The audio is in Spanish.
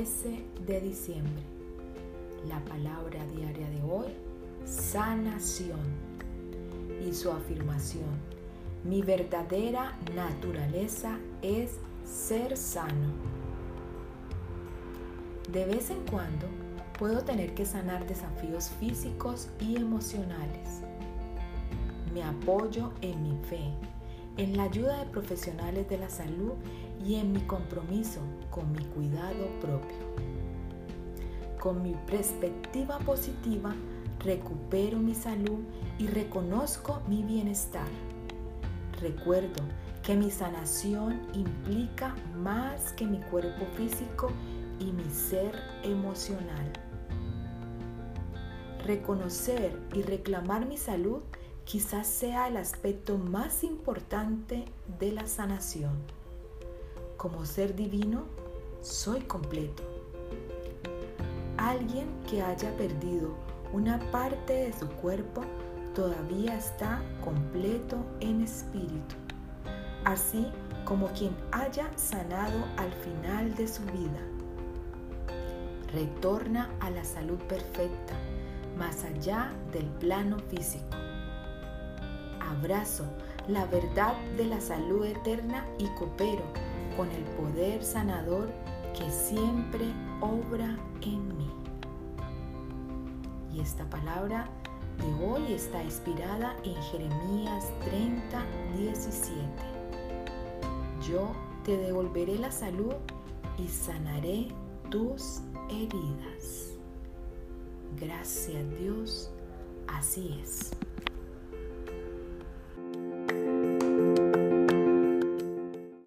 de diciembre. La palabra diaria de hoy, sanación. Y su afirmación, mi verdadera naturaleza es ser sano. De vez en cuando puedo tener que sanar desafíos físicos y emocionales. Me apoyo en mi fe, en la ayuda de profesionales de la salud y en mi compromiso con mi cuidado propio. Con mi perspectiva positiva, recupero mi salud y reconozco mi bienestar. Recuerdo que mi sanación implica más que mi cuerpo físico y mi ser emocional. Reconocer y reclamar mi salud quizás sea el aspecto más importante de la sanación. Como ser divino, soy completo. Alguien que haya perdido una parte de su cuerpo todavía está completo en espíritu, así como quien haya sanado al final de su vida. Retorna a la salud perfecta, más allá del plano físico. Abrazo la verdad de la salud eterna y coopero con el poder sanador que siempre obra en mí. Y esta palabra de hoy está inspirada en Jeremías 30, 17. Yo te devolveré la salud y sanaré tus heridas. Gracias Dios, así es.